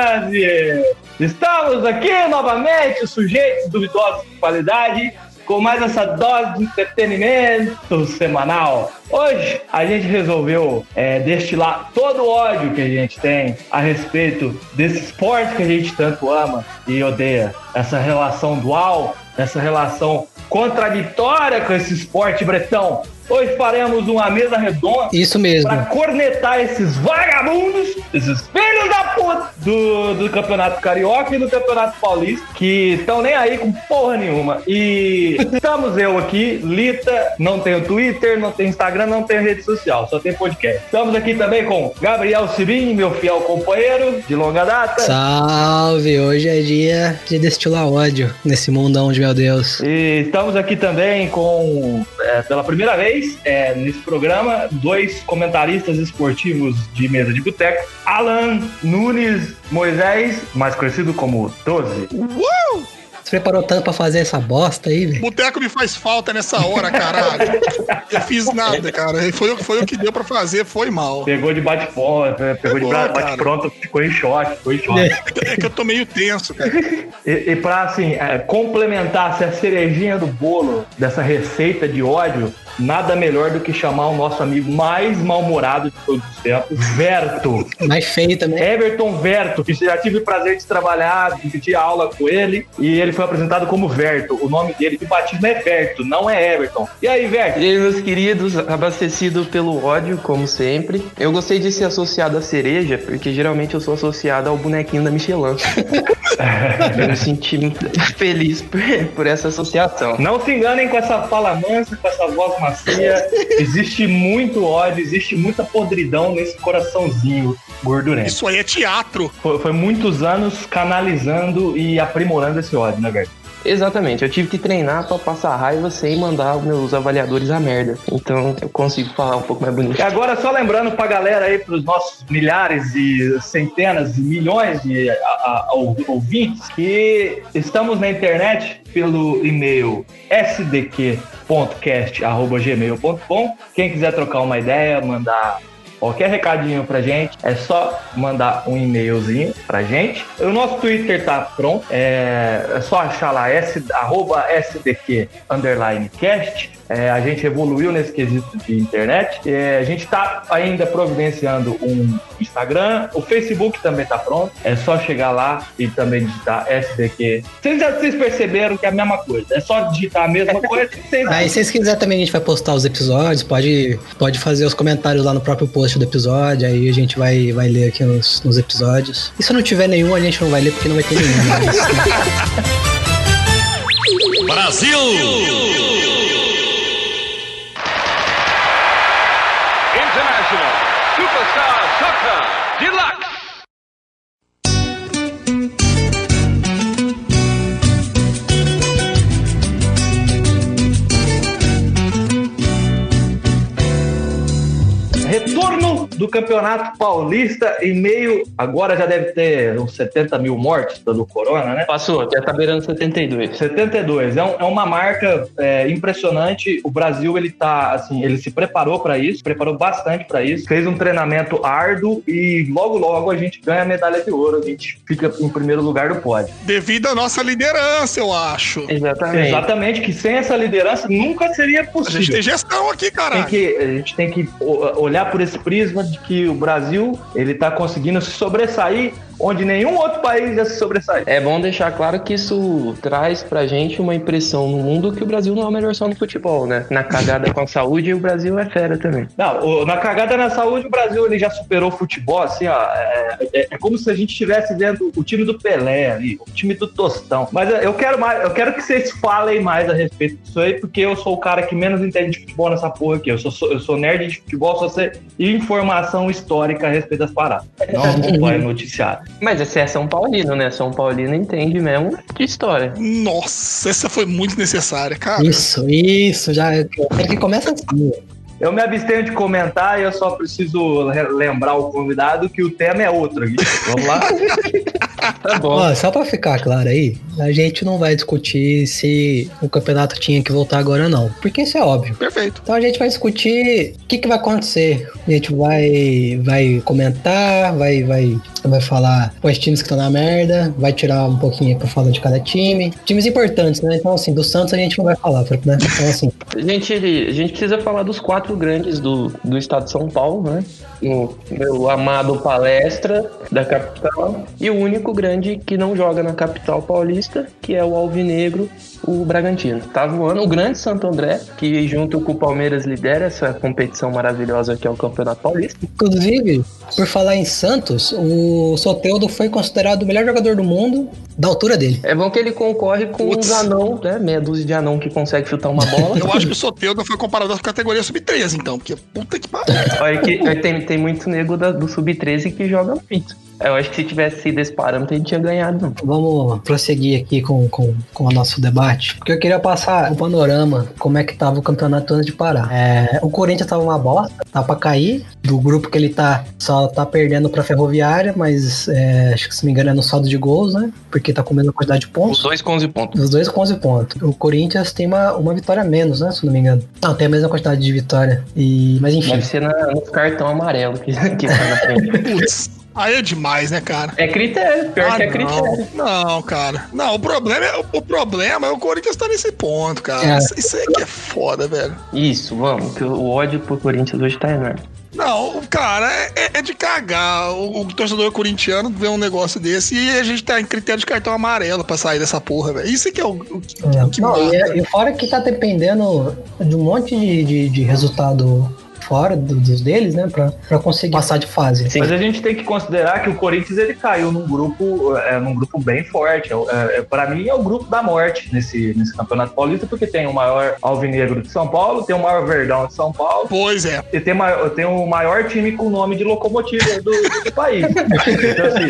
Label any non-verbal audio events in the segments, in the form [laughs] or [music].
grande! Estamos aqui novamente, sujeitos duvidosos de qualidade, com mais essa dose de entretenimento semanal. Hoje a gente resolveu é, destilar todo o ódio que a gente tem a respeito desse esporte que a gente tanto ama e odeia. Essa relação dual, essa relação contraditória com esse esporte bretão. Hoje faremos uma mesa redonda. Isso mesmo. Pra cornetar esses vagabundos, esses filhos da puta do, do Campeonato Carioca e do Campeonato Paulista, que estão nem aí com porra nenhuma. E estamos eu aqui, Lita, não tenho Twitter, não tenho Instagram, não tenho rede social, só tem podcast. Estamos aqui também com Gabriel Sibim, meu fiel companheiro de longa data. Salve! Hoje é dia de destilar ódio nesse mundão de meu Deus. E estamos aqui também com, é, pela primeira vez, é, nesse programa, dois comentaristas esportivos de mesa de boteco, Alan Nunes Moisés, mais conhecido como 12. Uh! Você preparou tanto pra fazer essa bosta aí, velho? Boteco me faz falta nessa hora, caralho. [laughs] Eu fiz nada, cara. Foi, foi o que deu pra fazer, foi mal. Pegou de bate-pronto, né? pegou de bate-pronto, ficou em choque, ficou em choque. É que eu tô meio tenso, cara. E, e pra, assim, é, complementar se a cerejinha do bolo dessa receita de ódio, nada melhor do que chamar o nosso amigo mais mal-humorado de todos os tempos, Verto. [laughs] Mais feio também. Everton Verto, que já tive o prazer de trabalhar, de ter aula com ele, e ele foi apresentado como Verto. O nome dele de batismo é Verto, não é Everton. E aí, Verto? E aí, meus queridos, abastecido pelo ódio, como sempre. Eu gostei de ser associado à cereja, porque geralmente eu sou associado ao bonequinho da Michelin. [laughs] eu me senti feliz por, por essa associação. Não se enganem com essa fala mansa, com essa voz Existe muito ódio, existe muita podridão nesse coraçãozinho gordurento. Isso aí é teatro. Foi, foi muitos anos canalizando e aprimorando esse ódio, né, Verto? Exatamente, eu tive que treinar pra passar raiva sem mandar os meus avaliadores a merda. Então eu consigo falar um pouco mais bonito. Agora, só lembrando pra galera aí, pros nossos milhares e centenas e milhões de a- a- ou- ouvintes, que estamos na internet pelo e-mail sdq.cast.gmail.com. Quem quiser trocar uma ideia, mandar qualquer recadinho pra gente, é só mandar um e-mailzinho pra gente. O nosso Twitter tá pronto, é, é só achar lá, S, arroba SDQ underline cast. É, a gente evoluiu nesse quesito de internet. É, a gente tá ainda providenciando um Instagram. O Facebook também tá pronto. É só chegar lá e também digitar SDQ. Vocês já vocês perceberam que é a mesma coisa. É só digitar a mesma [laughs] coisa. Vocês Aí, se vocês quiserem também, a gente vai postar os episódios. Pode, pode fazer os comentários lá no próprio post do episódio. Aí a gente vai, vai ler aqui nos, nos episódios. E se não tiver nenhum, a gente não vai ler porque não vai ter nenhum. Mas, né? [laughs] do Campeonato Paulista em meio. Agora já deve ter uns 70 mil mortes pelo Corona, né? Passou, já tá beirando 72. 72 é, um- é uma marca é, impressionante. O Brasil ele tá assim, ele se preparou para isso, preparou bastante para isso, fez um treinamento árduo e logo logo a gente ganha a medalha de ouro, a gente fica em primeiro lugar do pódio. Devido à nossa liderança, eu acho. Exatamente. Exatamente que sem essa liderança nunca seria A gente possível. tem gestão aqui, que, a gente tem que olhar por esse prisma de que o Brasil ele tá conseguindo se sobressair onde nenhum outro país já se sobressaiu. É bom deixar claro que isso traz pra gente uma impressão no mundo que o Brasil não é o melhor só no futebol, né? Na cagada com a saúde, o Brasil é fera também. Não, o- na cagada na saúde, o Brasil ele já superou o futebol, assim, ó. É, é- é como se a gente estivesse vendo o time do Pelé ali, o time do Tostão. Mas eu quero mais, eu quero que vocês falem mais a respeito disso aí, porque eu sou o cara que menos entende de futebol nessa porra aqui. Eu sou, sou- eu sou nerd de futebol, só sei informação histórica a respeito das paradas. Não acompanho noticiário. Mas esse é São Paulino, né? São Paulino entende mesmo de história. Nossa, essa foi muito necessária, cara. Isso, isso. Já, eu quero que comece assim. Eu me abstenho de comentar e eu só preciso re- lembrar o convidado que o tema é outro aqui. Vamos lá? [laughs] Tá bom. Ó, só pra ficar claro aí, a gente não vai discutir se o campeonato tinha que voltar agora ou não. Porque isso é óbvio. Perfeito. Então a gente vai discutir o que, que vai acontecer. A gente vai, vai comentar, vai, vai, vai falar quais times que estão na merda, vai tirar um pouquinho pra falar de cada time. Times importantes, né? Então, assim, do Santos a gente não vai falar, né? Então, assim, A gente, a gente precisa falar dos quatro grandes do, do estado de São Paulo, né? O meu amado palestra da capital. E o único grande que não joga na capital paulista, que é o Alvinegro, o Bragantino. Tá voando o grande Santo André, que junto com o Palmeiras lidera essa competição maravilhosa que é o Campeonato Paulista. inclusive, por falar em Santos, o Soteudo foi considerado o melhor jogador do mundo da altura dele. É bom que ele concorre com Putz. os anão, né? Meia dúzia de anão que consegue chutar uma bola. Eu acho que o Soteudo foi comparado à categoria sub-13, então, porque puta que pariu. Olha que aí tem, tem muito nego da- do Sub-13 que joga muito. Eu acho que se tivesse sido esse parâmetro, ele tinha ganhado, não. Vamos prosseguir aqui com, com, com o nosso debate, porque eu queria passar o panorama, como é que tava o campeonato antes de parar. É, o Corinthians tava uma bosta, tá pra cair, do grupo que ele tá, só tá perdendo pra Ferroviária, mas é, acho que se não me engano é no saldo de gols, né? Porque tá com a mesma quantidade de Os pontos. dois com 11 pontos. Os dois com 11 pontos. O Corinthians tem uma, uma vitória a menos, né? Se não me engano. Não, tem a mesma quantidade de vitória. E, mas enfim. Deve ser na, no cartão amarelo que, que tá na frente. [laughs] Aí é demais, né, cara? É critério, pior Ah, que é critério. não. não, cara. Não, o problema, é, o problema é o Corinthians tá nesse ponto, cara. É. Isso, isso aí que é foda, velho. Isso, vamos, que o ódio pro Corinthians hoje tá enorme. Não, cara, é, é- é de cagar. O, o torcedor corintiano vê um negócio desse e a gente tá em critério de cartão amarelo pra sair dessa porra, velho. Isso é que é o, o, que- É. que Não, e, mata. é- e fora que tá dependendo de um monte de, de, de resultado fora do- dos deles, né? Pra, pra conseguir passar de fase. Sim. Mas a gente tem que considerar que o Corinthians ele caiu num grupo, é, num grupo bem forte. É, é, para mim é o grupo da morte nesse, nesse campeonato paulista, porque tem o maior alvinegro de São Paulo, tem o maior verdão de São Paulo Pois é. e tem, tem o maior time com nome de locomotiva do, do- do país. Então, assim,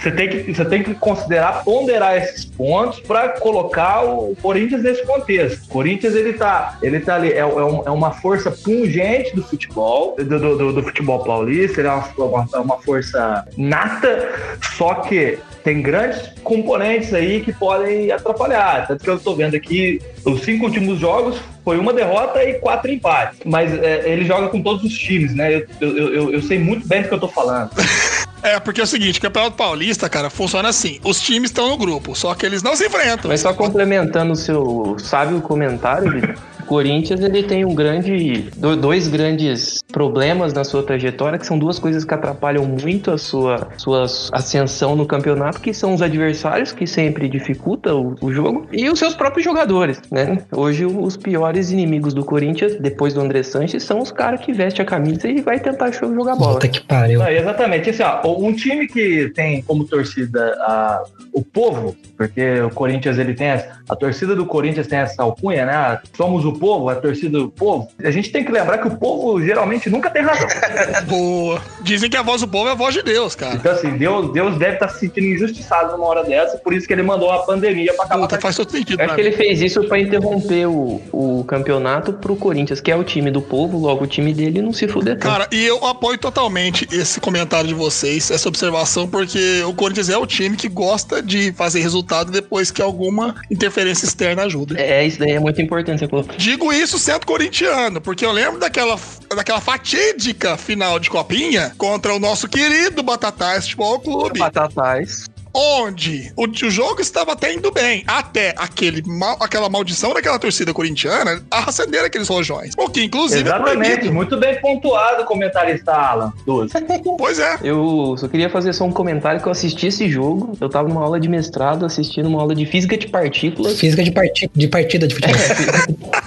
você tem, que, você tem que considerar, ponderar esses pontos para colocar o Corinthians nesse contexto. O Corinthians ele tá, ele tá ali, é, é um- é uma força pungente do futebol, do, do- do- do futebol paulista, ele é uma, uma, é uma força nata, só que tem grandes componentes aí que podem atrapalhar. Tanto que eu tô vendo aqui os cinco últimos jogos foi uma derrota e quatro empates. Mas é, ele joga com todos os times, né? Eu, eu, eu, eu sei muito bem do que eu tô falando. [laughs] É, porque é o seguinte, o Campeonato Paulista, cara, funciona assim. Os times estão no grupo, só que eles não se enfrentam. Mas só complementando o seu sábio comentário, Vitor, [laughs] Corinthians ele tem um grande, do- dois grandes problemas na sua trajetória, que são duas coisas que atrapalham muito a sua, sua ascensão no campeonato, que são os adversários, que sempre dificulta o, o jogo, e os seus próprios jogadores, né? Hoje os piores inimigos do Corinthians, depois do André Sanches, são os caras que vestem a camisa e vai tentar jogar bola. Puta que pariu. Não, exatamente. Assim, ó, um time que tem como torcida a- o povo, porque o Corinthians ele tem essa, a torcida do Corinthians tem essa alcunha, né? Somos o povo, a torcida do povo. A gente tem que lembrar que o povo geralmente nunca tem razão. [laughs] Boa. Dizem que a voz do povo é a voz de Deus, cara. Então, assim, Deus, Deus deve estar se sentindo injustiçado numa hora dessa, por isso que ele mandou uma pandemia pra acabar. Puta, faz todo sentido. Eu acho pra que mim. ele fez isso pra interromper o, o campeonato pro Corinthians, que é o time do povo, logo o time dele não se fuder tanto. Cara, e eu apoio totalmente esse comentário de vocês, essa observação, porque o Corinthians é o time que gosta de fazer resultado depois que alguma interferência externa ajuda. É, isso daí é muito importante você colocar. Digo isso sendo corintiano, porque eu lembro daquela, daquela fatídica final de copinha contra o nosso querido Batatais Futebol Clube, Batatais. Onde o, o jogo estava até indo bem, até aquele mal- aquela maldição daquela torcida corintiana acender aqueles rojões. O que, inclusive, é Exatamente, proibido. muito bem pontuado o comentarista Alan. Doze. Pois é. Eu só queria fazer só um comentário que eu assisti esse jogo. Eu tava numa aula de mestrado assistindo uma aula de física de partículas. Física de, parti de partida de [laughs] futebol.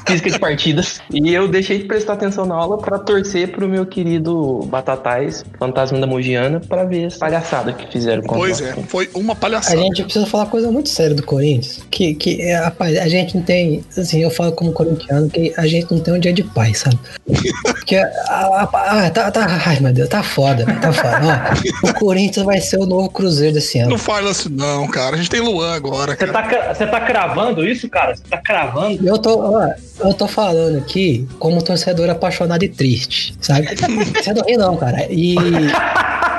física de partidas. E eu deixei de prestar atenção na aula pra torcer pro meu querido Batatais, fantasma da Mogiana, pra ver essa palhaçada que fizeram com Pois é, foi uma A palhaçada. gente precisa falar coisa muito séria do Corinthians. Que, que é, rapaz, a gente não tem. Assim, eu falo como corintiano que a gente não tem um dia de paz, sabe? [laughs] Porque. a- a- a- tá, tá, ai, meu Deus, tá foda, tá foda. Ó, o Corinthians vai ser o novo Cruzeiro desse ano. Não fala isso não, cara. A gente tem Luan agora, Você cara. tá, tá cravando isso, cara? Você tá cravando? Eu tô, ó, eu tô falando aqui como torcedor apaixonado e triste, sabe? [laughs] Você não ri não, cara. E. [laughs]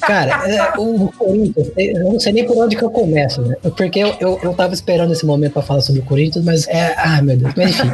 Cara, é, o Corinthians, eu não sei nem por onde que eu começo, né? Porque eu, eu, eu tava esperando esse momento pra falar sobre o Corinthians, mas é. Ah, meu Deus. Mas enfim,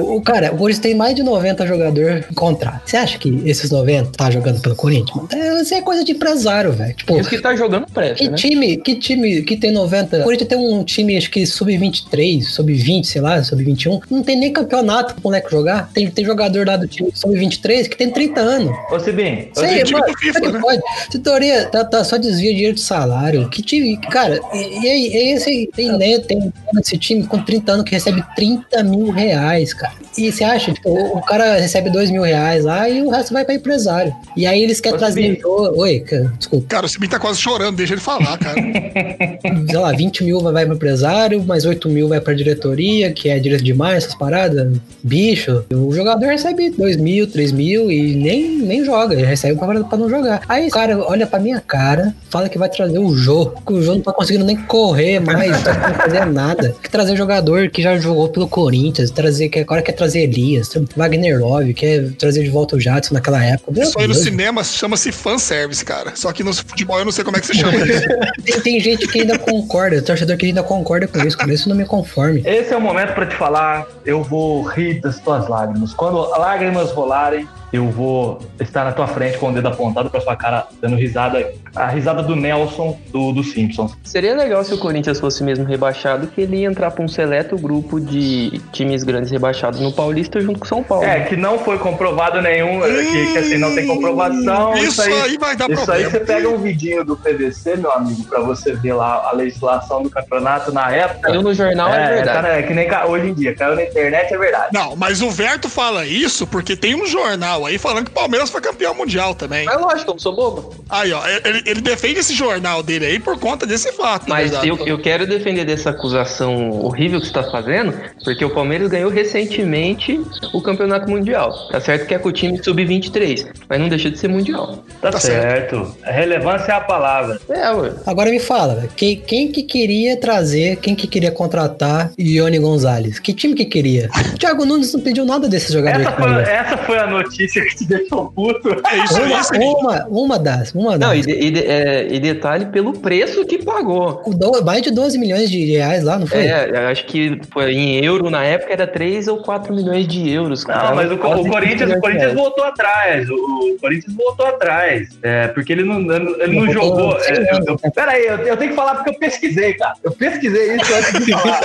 o, o cara, o Corinthians tem mais de 90 jogadores em contrato. Você acha que esses 90 tá jogando pelo Corinthians? É, isso é coisa de empresário, velho. Tipo, os que tá jogando presta, que né? time, que time que tem 90? O Corinthians tem um time, acho que sub-23, sub-20, sei lá, sub-21. Não tem nem campeonato pro moleque jogar. Tem, tem jogador lá do time sub-23 que tem 30 anos. Ô, Sibim, Sei, mano, do FIFA, é que né? pode? Essa teoria tá, tá só desvia dinheiro de salário. Que time, cara, e, e aí, esse tem, né, tem esse time com 30 anos que recebe 30 mil reais, cara. E você acha, tipo, o, o cara recebe 2 mil reais lá e o resto vai pra empresário. E aí eles querem trazer. Oi, cara, desculpa. Cara, o Sibim tá quase chorando, deixa ele falar, cara. [laughs] sei lá, 20 mil vai pro empresário, mais 8 mil vai pra diretoria, que é direito demais, essas paradas, bicho. O jogador recebe 2 mil, 3 mil e nem, nem joga, ele recebe pra, pra não jogar. Aí cara olha pra minha cara, fala que vai trazer o Jô, que o Jô não tá conseguindo nem correr mais, não tá conseguindo fazer nada. Quer trazer jogador que já jogou pelo Corinthians, trazer, que agora quer trazer Elias, Wagner Love, quer trazer de volta o Jadson naquela época. Meu Isso aí no cinema chama-se fanservice, cara. Só que no futebol eu não sei como é que se chama isso. [laughs] Tem, tem gente que ainda concorda, torcedor que ainda concorda com isso, cara. Isso não me conforme. Esse é o momento pra te falar. Eu vou rir das tuas lágrimas. Quando lágrimas rolarem, eu vou estar na tua frente com o dedo apontado pra sua cara, dando risada. A risada do Nelson do, do Simpsons. Seria legal se o Corinthians fosse mesmo rebaixado, que ele ia entrar pra um seleto grupo de times grandes rebaixados no Paulista junto com o São Paulo. É, que não foi comprovado nenhum, que, que assim, não tem comprovação. Isso aí vai dar Isso aí problema. você pega um vidinho do PVC, meu amigo, pra você ver lá a legislação do campeonato na época. Caiu no jornal, é, verdade. cara, é que nem hoje em dia, caiu na internet, é verdade. Não, mas o Verto fala isso porque tem um jornal aí falando que o Palmeiras foi campeão mundial também. Mas lógico, eu não sou bobo. Aí, ó, ele, ele defende esse jornal dele aí por conta desse fato. Mas eu, eu quero defender dessa acusação horrível que você está fazendo, porque o Palmeiras ganhou recentemente o Campeonato Mundial. Tá certo que é com o time sub-23, mas não deixa de ser mundial. Tá, Tá certo. Relevância é a palavra. É, ué. Agora me fala, quem, quem que queria trazer, quem que queria contratar Ione Gonzalez? Que time que queria? O [laughs] Thiago Nunes não pediu nada desses jogadores. Essa foi, essa foi a notícia que te deixou puto. É isso Uma, uma, uma das, uma das. Não, e, de- e de- é, e detalhe pelo preço que pagou. O do- mais de 12 milhões de reais lá, não foi? É, acho que foi em euro na época era 3 ou 4 milhões de euros. Não, mas o, o Corinthians, 20 o Corinthians voltou atrás. O, o Corinthians voltou atrás. É, porque ele não, ele não Voltou jogou. É, eu, ano, eu, pera aí, eu, eu tenho que falar porque eu pesquisei, cara. Eu pesquisei isso antes de falar.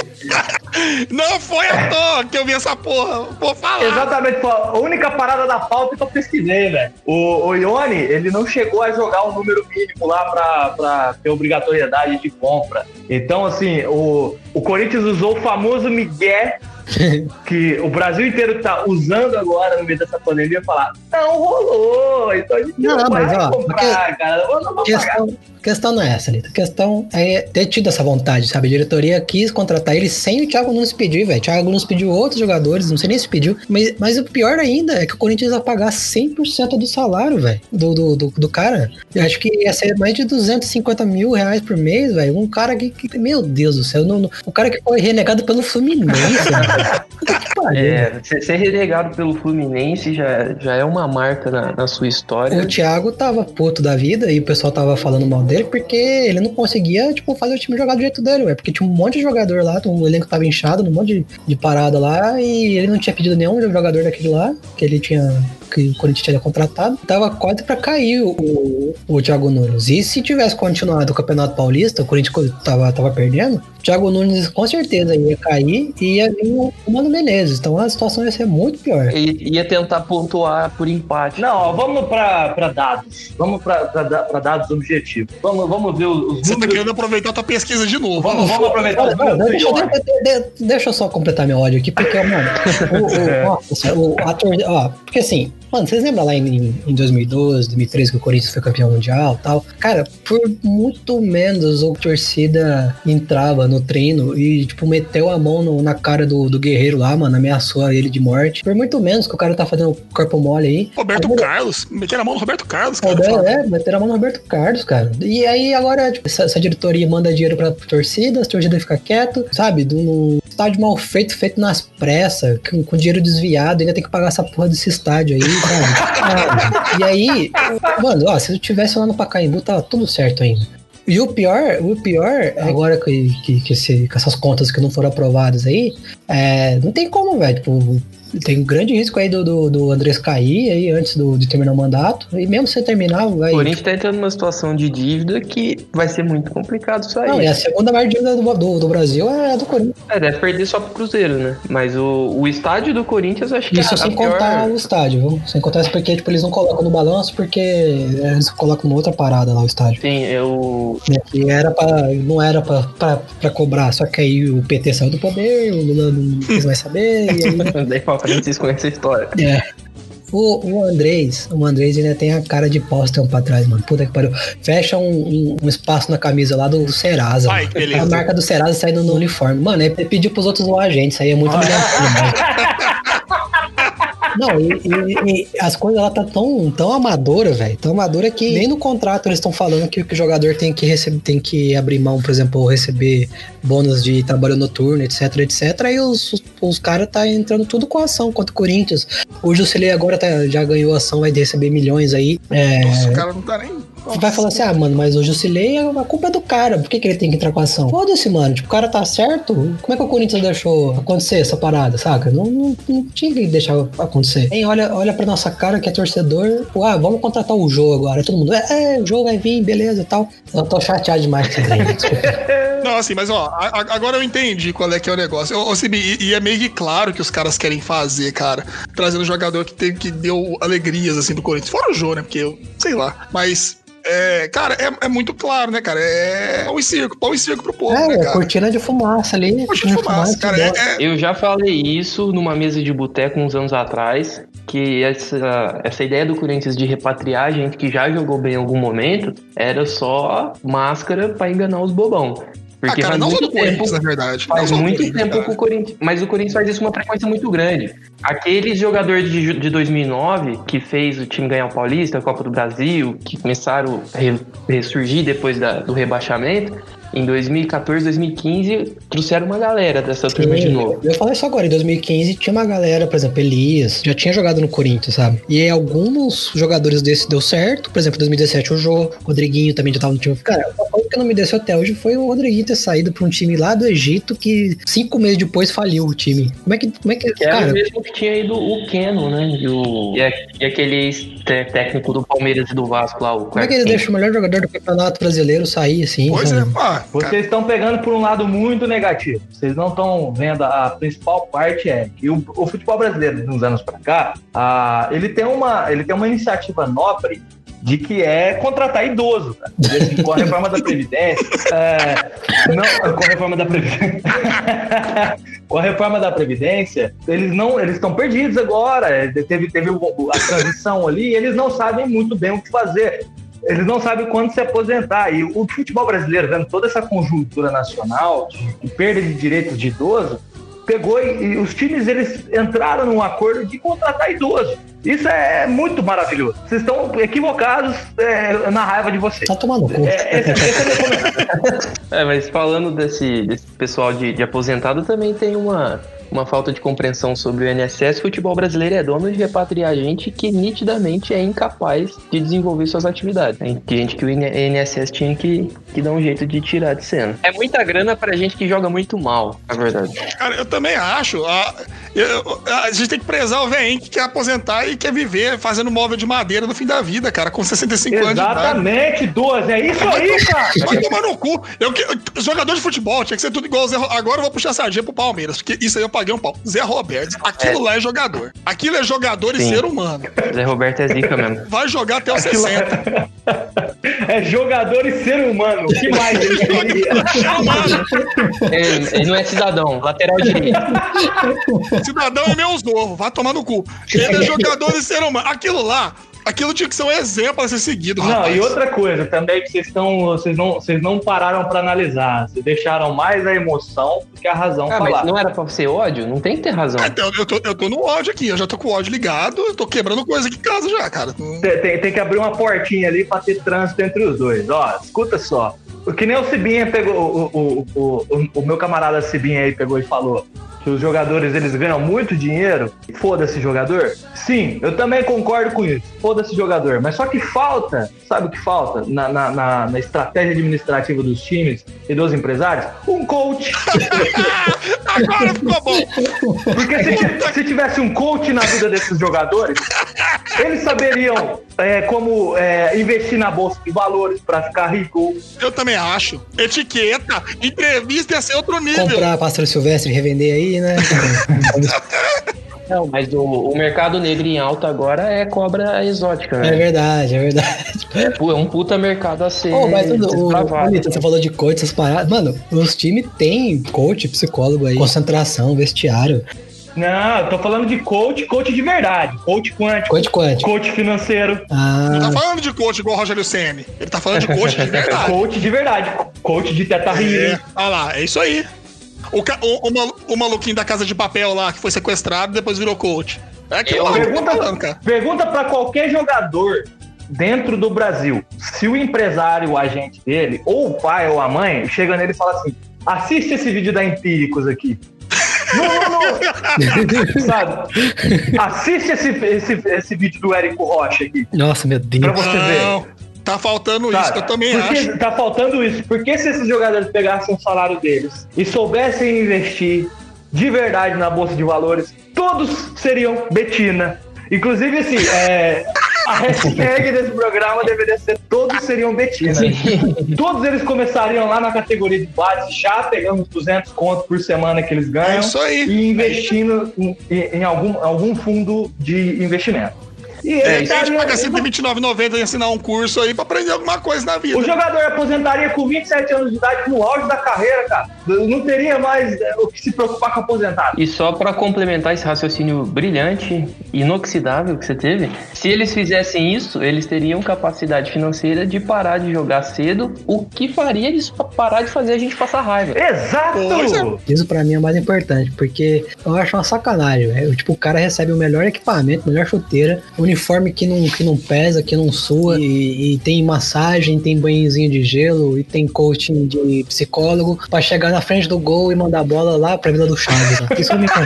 Não foi à toa que eu vi essa porra. Vou falar. Exatamente, a única parada da pauta que eu pesquisei, velho. O, o Ione, ele não chegou a jogar o número mínimo lá pra ter obrigatoriedade de compra. Então, assim, o, o Corinthians usou o famoso Miguel [laughs] que o Brasil inteiro tá usando agora no meio dessa pandemia falar não rolou, então a gente não, Não, vai mas, ó, comprar, cara. Eu não vou pagar. Questão, questão não é essa, Lito. A questão é ter tido essa vontade, sabe? A diretoria quis contratar ele sem o Thiago Nunes pedir, velho. Thiago Nunes pediu outros jogadores, não sei nem se pediu. Mas, mas o pior ainda é que o Corinthians ia pagar 100% do salário, velho, do, do, do, do cara. Eu acho que ia ser mais de 250 mil reais por mês, velho. Um cara que, que- Meu Deus do céu. Não, não- o cara que foi renegado pelo Fluminense, É, ser ser renegado pelo Fluminense já, já é uma marca na, na sua história. O Thiago tava puto da vida e o pessoal tava falando mal dele porque ele não conseguia, tipo, fazer o time jogar do jeito dele, ué. Porque tinha um monte de jogador lá, o elenco tava inchado, um monte de, de parada lá e ele não tinha pedido nenhum jogador daquele lá, que ele tinha. Que o Corinthians tinha contratado, tava quase pra cair o, o, o Thiago Nunes. E se tivesse continuado o Campeonato Paulista, o Corinthians tava, tava perdendo, Thiago Nunes com certeza ia cair e ia vir o Mano Menezes. Então a situação ia ser muito pior. E ia tentar pontuar por empate. Não, ó, vamos pra dados. Vamos pra dados objetivos. Vamos, vamos ver os, Você tá querendo aproveitar tua pesquisa de novo. Vamos, vamos aproveitar os Não, números deixa, deixa- de- deixa eu só completar meu ódio aqui, porque, mano, o, o, [laughs] nossa, o ator, ó, porque assim, mano, vocês lembram lá em, em 2012, 2013 que o Corinthians foi campeão mundial e tal? Cara, por muito menos a torcida entrava no treino e, tipo, meteu a mão no- na cara do, do guerreiro lá, mano, ameaçou ele de morte. Por muito menos que o cara tá fazendo corpo mole aí. Roberto Agora- Carlos. Meteram a mão no Roberto Carlos, cara. Roberto, é, meteram a mão no Roberto Carlos, cara. E aí agora, tipo, essa, essa diretoria manda dinheiro pra torcida, as torcidas ficam quieto, sabe? Do, no- estádio mal feito, feito nas pressas, com, com dinheiro desviado, ainda tem que pagar essa porra desse estádio aí? E aí, mano, ó, se eu tivesse lá no Pacaembu, tava tudo certo ainda. E o pior, o pior, agora que, que, que, esse, com essas contas que não foram aprovadas aí, é, não tem como, velho. Tipo, tem um grande risco aí do, do, do Andrés cair aí antes do, de terminar o mandato. E mesmo se terminar, vai. O Corinthians tá entrando numa situação de dívida que vai ser muito complicado sair. Não, e a segunda maior dívida do, do, do Brasil é a do Corinthians. É, deve perder só pro Cruzeiro, né? Mas o, o estádio do Corinthians, acho que Isso é sem pior... contar o estádio, viu? Sem contar isso porque tipo, eles não colocam no balanço porque eles colocam numa outra parada lá o estádio. Sim, eu. né, Que era pra, não era pra, pra, pra cobrar, só que aí o PT saiu do poder, o Lula não quis mais saber, e aí [laughs] frente a história. É. O, o Andrés, o Andrés ainda tem a cara de pós um pra trás, mano. Puta que pariu. Fecha um, um- um espaço na camisa lá do Serasa. Ai, mano. que beleza. A marca do Serasa saindo no uniforme. Mano, ele pediu pros outros zoar a gente. Isso aí é muito humilhante. [laughs] Não, e, e- e as coisas lá tá tão, tão amadora, velho. Tão amadora que nem no contrato eles estão falando que, que o jogador tem que receber, tem que abrir mão, por exemplo, receber bônus de trabalho noturno, etc, etc. Aí os, os, os caras tá entrando tudo com ação contra o Corinthians. O Jusilei agora tá- já ganhou ação, vai receber milhões aí. É, Nossa, o cara não tá nem. Você vai falar assim, ah, mano, mas o Jusilei, a culpa é do cara. Por que, que ele tem que entrar com ação? Foda-se, mano. Tipo, o cara tá certo. Como é que o Corinthians deixou acontecer essa parada, saca? Não, não, não tinha que deixar acontecer. Hein, olha, olha pra nossa cara que é torcedor. Pô, ah, vamos contratar o jogo agora. Todo mundo, é, é, o jogo vai vir, beleza e tal. Eu tô chateado demais com isso aí, desculpa. [laughs] Não, assim, mas ó, a- a- agora eu entendi qual é que é o negócio. Ô, Cibi, e, e é meio que claro que os caras querem fazer, cara. Trazendo um jogador que, tem, que deu alegrias, assim, pro Corinthians. Fora o Jô, né? Porque eu, sei lá. Mas, é, cara, é, é muito claro, né, cara? É pão e circo, pão e circo pro povo, né, É, cara? cortina de fumaça ali. Poxa, de fumaça, cara. que É, é- Eu já falei isso numa mesa de boteco uns anos atrás, que essa, essa ideia do Corinthians de repatriar gente que já jogou bem em algum momento era só máscara pra enganar os bobão. Porque ah, cara, faz não muito tempo na verdade. Faz muito tempo que o Corinthians. Mas o Corinthians faz isso com uma frequência muito grande. Aquele jogador de, de 2009 que fez o time ganhar o Paulista, a Copa do Brasil, que começaram a re- ressurgir depois da- do rebaixamento, em 2014, 2015, trouxeram uma galera dessa turma de Sim, novo. Eu falei isso agora, em 2015 tinha uma galera, por exemplo, Elias, já tinha jogado no Corinthians, sabe? E aí, alguns jogadores desses deu certo, por exemplo, em 2017 o Jô, Rodriguinho também já tava no time. Cara, uma coisa que não me desceu até hoje foi o Rodriguinho ter saído pra um time lá do Egito que cinco meses depois faliu o time. Como é que. Como é que. Que era cara, o mesmo que tinha ido o Keno, né? E, o, e, a- e aquele técnico do Palmeiras e do Vasco lá, o como é que Quartinho. deixam o melhor jogador do campeonato brasileiro sair assim? Pois é, sabe? cara, Vocês estão pegando por um lado muito negativo. Vocês não estão vendo a principal parte é que o, o futebol brasileiro de uns anos para cá, ah, ele tem uma ele tem uma iniciativa nobre de que é contratar idoso, assim, com a reforma da previdência, é, não, com a reforma da previdência, [laughs] com a reforma da previdência, eles não eles estão perdidos agora. É, Teve teve a transição ali, eles não sabem muito bem o que fazer eles não sabem quando se aposentar. E o futebol brasileiro, vendo toda essa conjuntura nacional de perda de direitos de idoso, pegou e, e os times eles entraram num acordo de contratar idoso. Isso é muito maravilhoso. Vocês estão equivocados é, na raiva de vocês. Tá tomando cu. É, esse, esse é. [laughs] É, mas falando desse, desse pessoal de, de aposentado, também tem uma, uma falta de compreensão sobre o INSS. O futebol brasileiro é dono de repatriar gente que nitidamente é incapaz de desenvolver suas atividades. Tem gente que o INSS tinha que, que dar um jeito de tirar de cena. É muita grana pra gente que joga muito mal, na verdade. Cara, eu também acho. A, eu- a gente tem que prezar o velhinho que quer aposentar e quer viver fazendo móvel de madeira no fim da vida, cara, com 65 anos de idade. Exatamente, duas. É isso aí, cara. Vai tomar no cu. Eu, que- jogador de futebol tinha que ser tudo igual o Zé Ro- Agora eu vou puxar a sardinha pro Palmeiras, porque isso aí eu paguei um pau. Zé Roberto, aquilo lá é jogador. Aquilo é jogador e Sim. ser humano. Zé Roberto é zica mesmo. Vai jogar até os Aquilo 60. [laughs] É jogador e ser humano. O que mais [laughs] ele seria? Ser humano. Ele, ele não é cidadão, lateral direito. Cidadão é meus ovos, vai tomar no cu. Ele é jogador e ser humano. Aquilo lá, aquilo tinha que ser um exemplo a ser seguido, Não, rapaz. e outra coisa também que vocês estão, vocês não, vocês não pararam pra analisar. Vocês deixaram mais a emoção do que a razão Ah, falar. mas não era pra ser ódio? Não tem que ter razão. Ah, Eu, tô, eu tô no ódio aqui, eu já tô com o ódio ligado, eu tô quebrando coisa aqui em casa já, cara. Tem, tem- tem que abrir uma portinha ali pra ter trânsito entre os dois. Ó, escuta só. que nem o Cibinha pegou, o, o, o, o, o meu camarada Cibinha aí pegou e falou que os jogadores eles ganham muito dinheiro, foda-se jogador. Sim, eu também concordo com isso, foda-se jogador. Mas só que falta, sabe o que falta na, na, na, na estratégia administrativa dos times e dos empresários? Um coach. [laughs] Agora ficou bom. Porque se, se tivesse um coach na vida desses jogadores, eles saberiam é, como é, investir na bolsa de valores para ficar rico. Eu também acho. Etiqueta, entrevista ia ser outro nível. Comprar pastor silvestre e revender aí, né? [laughs] Não, mas o, o mercado negro em alta agora é cobra exótica, É né? verdade, é verdade. É um puta mercado a ser Ô, mas o. Bonito, você falou de coach, essas paradas. Mano, os times têm coach, psicólogo aí, concentração, vestiário, Não, eu tô falando de coach, coach de verdade. Coach quântico, coach quântico. coach financeiro, Não tá Ah, falando de coach igual o Rogério Senni. Ele tá falando de coach de [laughs] verdade. coach de verdade, coach de teta É, olha lá, é isso aí. O, ca- o, o malu- o maluquinho da casa de papel lá, que foi sequestrado e depois virou coach. É aquilo lá que eu tô Pergunta, falando, cara. pergunta pra qualquer jogador dentro do Brasil se o empresário, o agente dele, ou o pai ou a mãe, chega nele e fala assim: assiste esse vídeo da Empíricos aqui. Não, não, não. [laughs] Sabe? Assiste esse, esse, esse vídeo do Érico Rocha aqui. nossa, meu Pra Deus. você ver. Tá faltando isso, Sabe? eu também Porque acho. tá faltando isso. Porque se esses jogadores pegassem o salário deles e soubessem investir de verdade na Bolsa de Valores, todos seriam Betina. Inclusive, assim, é, a hashtag [laughs] desse programa deveria ser todos seriam Betina. Todos eles começariam lá na categoria de base, já pegando os 200 contos por semana que eles É ganham isso aí. e investindo em, em algum, algum fundo de investimento. E É, ele gente estaria- paga 129,90 e assinar um curso aí pra aprender alguma coisa na vida. o jogador aposentaria com 27 anos de idade no auge da carreira, cara. Não teria mais é, o que se preocupar com aposentado. E só pra complementar esse raciocínio brilhante, inoxidável que você teve, se eles fizessem isso, eles teriam capacidade financeira de parar de jogar cedo, o que faria eles pa- parar de fazer a gente passar raiva. Exato! Pois é. Isso pra mim é o mais importante, porque eu acho uma sacanagem, velho. Tipo, o cara recebe o melhor equipamento, melhor chuteira, uniforme que não, que não pesa, que não sua, e, e tem massagem, tem banhozinho de gelo, e tem coaching de psicólogo, pra chegar na frente do gol e mandar a bola lá pra Vila do Chaves. Né? Isso me. [laughs]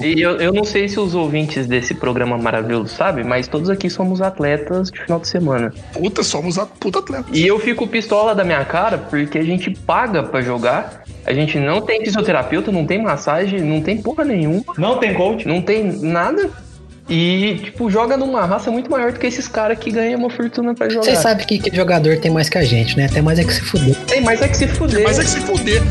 E eu, eu não sei se os ouvintes desse programa maravilhoso sabem, mas todos aqui somos atletas de final de semana. Puta, somos a puta atleta. E eu fico pistola da minha cara porque a gente paga pra jogar, a gente não tem fisioterapeuta, não tem massagem, não tem porra nenhuma. Não tem coach. não tem nada. E, tipo, joga numa raça muito maior do que esses caras que ganham uma fortuna pra jogar. Vocês sabem que, que jogador tem mais que a gente, né? Tem mais é que se fuder. Tem mais é que se fuder. Mas é que se fuder.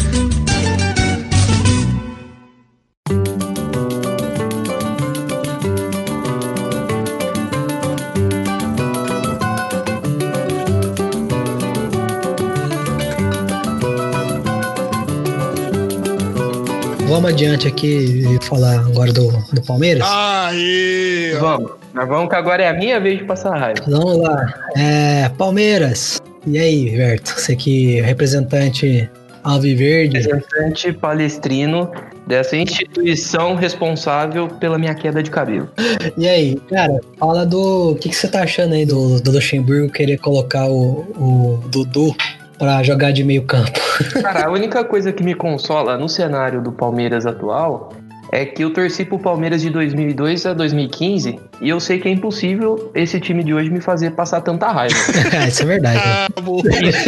Vamos adiante aqui e falar agora do, do Palmeiras. Aí. Vamos. Mas vamos que agora é a minha vez de passar raiva. Vamos lá. É, Palmeiras. E aí, Verto? Você que é representante Alviverde. Representante palestrino dessa instituição responsável pela minha queda de cabelo. E aí, cara, fala do. O que, que você tá achando aí do, do Luxemburgo querer colocar o, o Dudu pra jogar de meio campo? [laughs] Cara, a única coisa que me consola no cenário do Palmeiras atual é que eu torci pro Palmeiras de 2002 a 2015 e eu sei que é impossível esse time de hoje me fazer passar tanta raiva. [laughs] Isso é verdade. né? Ah.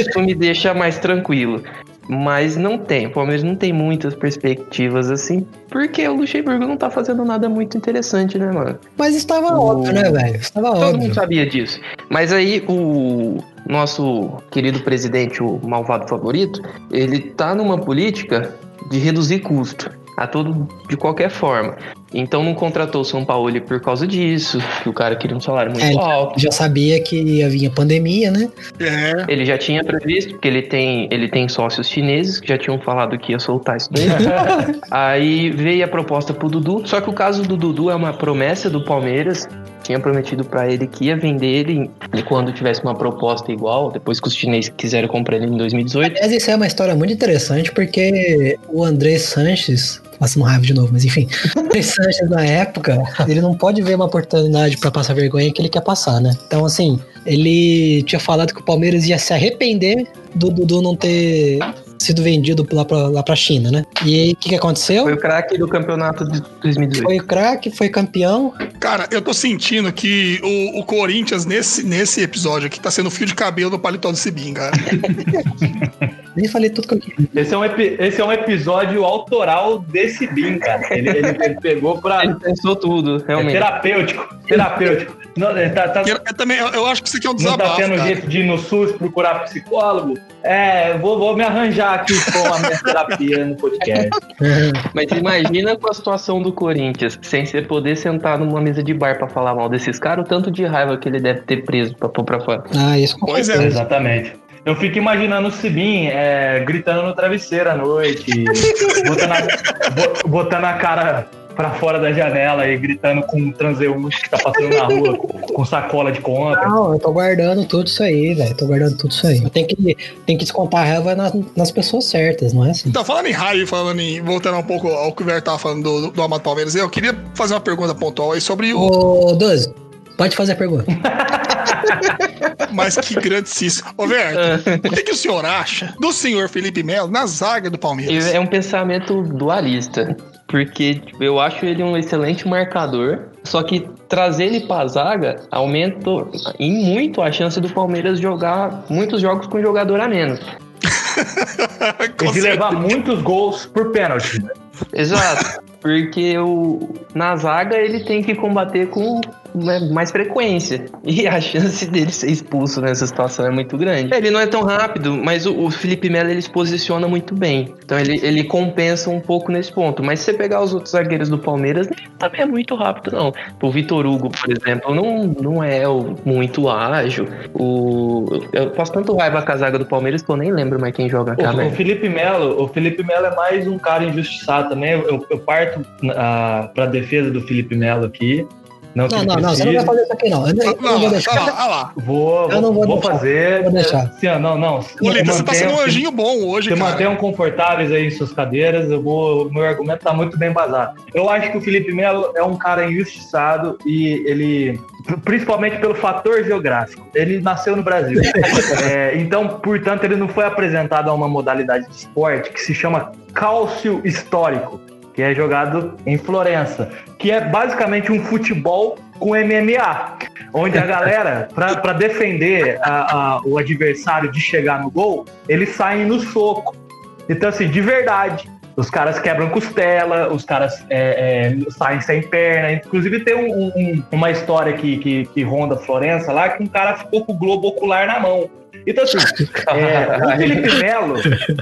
Isso me deixa mais tranquilo. Mas não tem, o Palmeiras não tem muitas perspectivas assim, porque o Luxemburgo não tá fazendo nada muito interessante, né, mano? Mas estava O- óbvio, né, velho? Estava Todo óbvio. mundo sabia disso. Mas aí o nosso querido presidente, o malvado favorito, ele tá numa política de reduzir custo a todo de qualquer forma. Então não contratou o São Paulo por causa disso, que o cara queria um salário muito É, ele alto. Já sabia que ia vir a pandemia, né? É. Ele já tinha previsto, porque ele tem, ele tem sócios chineses que já tinham falado que ia soltar isso daí. [laughs] Aí veio a proposta pro Dudu, só que o caso do Dudu é uma promessa do Palmeiras tinha prometido pra ele que ia vender ele e quando tivesse uma proposta igual, depois que os chineses quiseram comprar ele em 2018. Aliás, isso é uma história muito interessante porque o André Sanches, passando raiva de novo, mas enfim, [laughs] André Sanches na época, ele não pode ver uma oportunidade pra passar vergonha que ele quer passar, né? Então, assim, ele tinha falado que o Palmeiras ia se arrepender do Dudu não ter sido vendido lá pra, lá pra China, né? E aí, o que, que aconteceu? Foi o craque do campeonato de 2018. Foi o craque, foi campeão. Cara, eu tô sentindo que o, o Corinthians, nesse, nesse episódio aqui, tá sendo fio de cabelo do paletó do Sibim, cara. [laughs] Nem falei tudo que eu queria. Esse é um, epi- esse é um episódio autoral desse BIM, cara. Ele, ele- ele pegou pra. Ele pensou tudo, É realmente. terapêutico. Terapêutico. Não, ele tá, tá- Eu, eu também, eu, acho que isso aqui é um não tá desabafo, tendo cara. jeito de ir no SUS procurar psicólogo? É, vou, vou me arranjar aqui com a minha terapia no podcast. [laughs] Mas imagina com a situação do Corinthians, sem você poder sentar numa mesa de bar pra falar mal desses caras, o tanto de raiva que ele deve ter preso pra pôr pra fora. Ah, isso com Pois é. certeza. Exatamente. Eu fico imaginando o Sibim é, gritando no travesseiro à noite, [laughs] botando a, bo- botando a cara pra fora da janela e gritando com um transeunte que tá passando na rua [laughs] com, sacola de compra. Não, eu tô guardando tudo isso aí, velho. Tô guardando tudo isso aí. Tenho que, tenho que descontar a raiva nas, nas pessoas certas, não é assim? Então, falando em raiva, falando em. Voltando um pouco ao que o Ver tava falando do, do, do Amado Palmeiras, eu queria fazer uma pergunta pontual aí sobre o. Ô, Doze, pode fazer a pergunta. [laughs] Mas que grandíssimo. Ô, Ver, o que, que o senhor acha do senhor Felipe Melo na zaga do Palmeiras? É um pensamento dualista. Porque tipo, eu acho ele um excelente marcador. Só que trazer ele pra zaga aumenta em muito a chance do Palmeiras jogar muitos jogos com jogador a menos. [laughs] E de levar muitos gols por pênalti. né? Exato. [laughs] Porque o, na zaga ele tem que combater com né, mais frequência. E a chance dele ser expulso nessa situação é muito grande. Ele não é tão rápido, mas o, o Felipe Melo ele se posiciona muito bem. Então ele, ele compensa um pouco nesse ponto. Mas se você pegar os outros zagueiros do Palmeiras, ele também é muito rápido, não. O Vitor Hugo, por exemplo, não, não é muito ágil. O, eu passo tanto raiva com a zaga do Palmeiras que eu nem lembro mais quem joga cá, O, o né? Felipe Melo, o Felipe Melo é mais um cara injustiçado também. Eu, eu parto ah, pra defesa do Felipe Melo aqui. Não, Não, não, não, você não vai fazer isso aqui, não. Eu, não- eu não Não, vou deixar. olha lá, olha lá. Vou, Eu não vou deixar, fazer. vou deixar. Sim, não, não. Ô, Lita, você tá sendo um anjinho bom hoje, cara. mantenham confortáveis aí em suas cadeiras, eu vou, meu argumento tá muito bem embasado. Eu acho que o Felipe Melo é um cara injustiçado e ele, principalmente pelo fator geográfico, ele nasceu no Brasil. [laughs] É, então, portanto, ele não foi apresentado a uma modalidade de esporte que se chama cálcio histórico, que é jogado em Florença, que é basicamente um futebol com MMA, onde a galera, [laughs] para defender a- a- o adversário de chegar no gol, eles saem no soco. Então, assim, de verdade, os caras quebram costela, os caras é, é, saem sem perna. Inclusive, tem um- um- uma história que, que, que ronda Florença lá, que um cara ficou com o globo ocular na mão. Então, assim, [laughs] é, o Felipe Melo,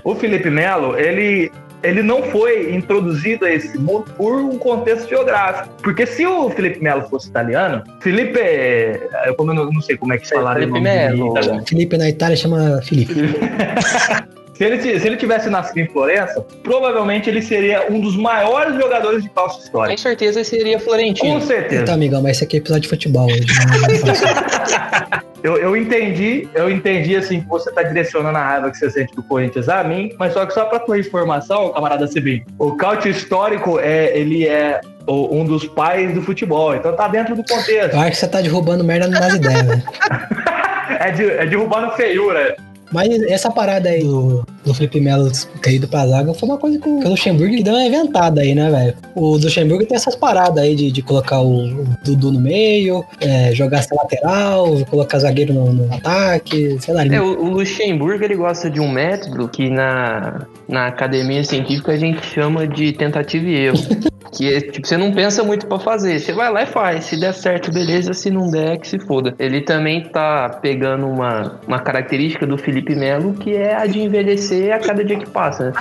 o Felipe Melo, ele, ele não foi introduzido a esse mundo por um contexto geográfico. Porque se o Felipe Melo fosse italiano, Felipe, é, eu como eu não, sei como é que se fala Felipe o nome dele Melo. em italiano. Felipe na Itália chama Felipe. [laughs] Se ele, se ele tivesse nascido em Florença, provavelmente ele seria um dos maiores jogadores de calça Com histórica. certeza seria Florentino. Com certeza. Então, amigão, mas esse aqui é episódio de futebol hoje. né? [laughs] Eu, eu entendi, eu entendi assim que você tá direcionando a raiva que você sente do Corinthians a mim, mas só que só pra tua informação, camarada Cibim, o cálcio histórico é, ele é um dos pais do futebol, então tá dentro do contexto. Eu acho que você tá derrubando merda nas ideias, velho. [laughs] É, de, é derrubando feiura. Mas essa parada aí do, do Felipe Melo ter ido pra zaga foi uma coisa que o Luxemburgo deu uma inventada aí, né, velho? O Luxemburgo tem essas paradas aí de, de colocar o, o Dudu no meio, é, jogar essa lateral, colocar zagueiro no, no ataque, sei lá. É, o, o Luxemburgo ele gosta de um método que na, na academia científica a gente chama de tentativa e erro. [laughs] que tipo, você não pensa muito pra fazer, você vai lá e faz. Se der certo, beleza, se não der, que se foda. Ele também tá pegando uma, uma característica do Felipe Melo que é a de envelhecer a cada dia que passa. né?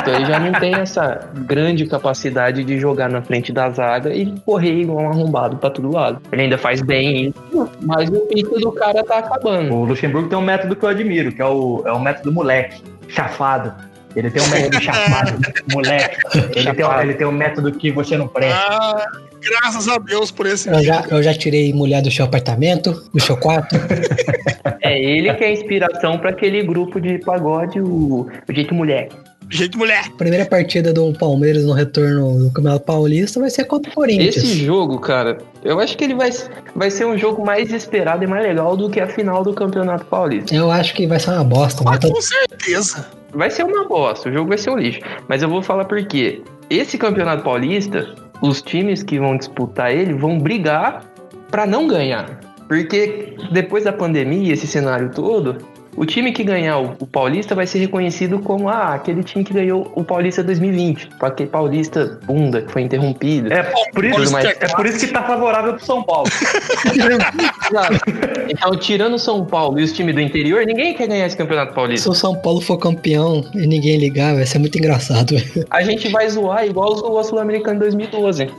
Então ele já não tem essa grande capacidade de jogar na frente da zaga e correr igual um arrombado pra todo lado. Ele ainda faz bem isso, mas o pico do cara tá acabando. O Luxemburgo tem um método que eu admiro, que é o, é o método moleque, chafado. Ele tem um método [laughs] chapado, moleque. Ele tem, um, ele tem um método que você não presta. Ah, graças a Deus por esse Eu já, eu já tirei mulher do seu apartamento, do seu quarto. [laughs] É ele que é a inspiração pra aquele grupo de pagode, o, o Jeito Moleque. Gente, mulher. Primeira partida do Palmeiras no retorno do Campeonato Paulista vai ser contra o Corinthians. Esse jogo, cara, eu acho que ele vai, vai ser um jogo mais esperado e mais legal do que a final do Campeonato Paulista. Eu acho que vai ser uma bosta. Ah, Vai tá- com certeza. Vai ser uma bosta, o jogo vai ser um lixo. Mas eu vou falar por quê. Esse Campeonato Paulista, os times que vão disputar ele vão brigar pra não ganhar. Porque depois da pandemia, esse cenário todo, o time que ganhar o, o Paulista vai ser reconhecido como ah, aquele time que ganhou o Paulista 2020. Aquele Paulista bunda que foi interrompido. É por, isso, mais é por isso que tá favorável pro São Paulo. [laughs] Então, tirando o São Paulo e os times do interior, ninguém quer ganhar esse Campeonato Se Paulista. o São Paulo for campeão e ninguém ligar, vai ser muito engraçado. velho. [laughs] A gente vai zoar igual zoou a Sul-Americana em 2012.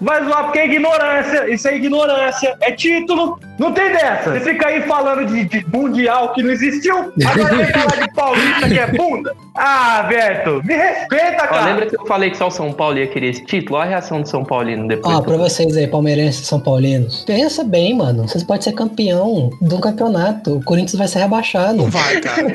Vai zoar porque é ignorância. Isso é ignorância. É título. Não tem dessa. Você fica aí falando de, de mundial que não existiu. Agora vem falar de paulista que é bunda. Ah, Beto, me respeita, Ó, cara. lembra que eu falei que só o São Paulo ia querer esse título? Olha a reação do São Paulino depois. Ó, que pra vocês aí, palmeirenses e são paulinos. Pensa bem, mano. Vocês podem ser campeão de um campeonato. O Corinthians vai ser rebaixado. Não vai, cara.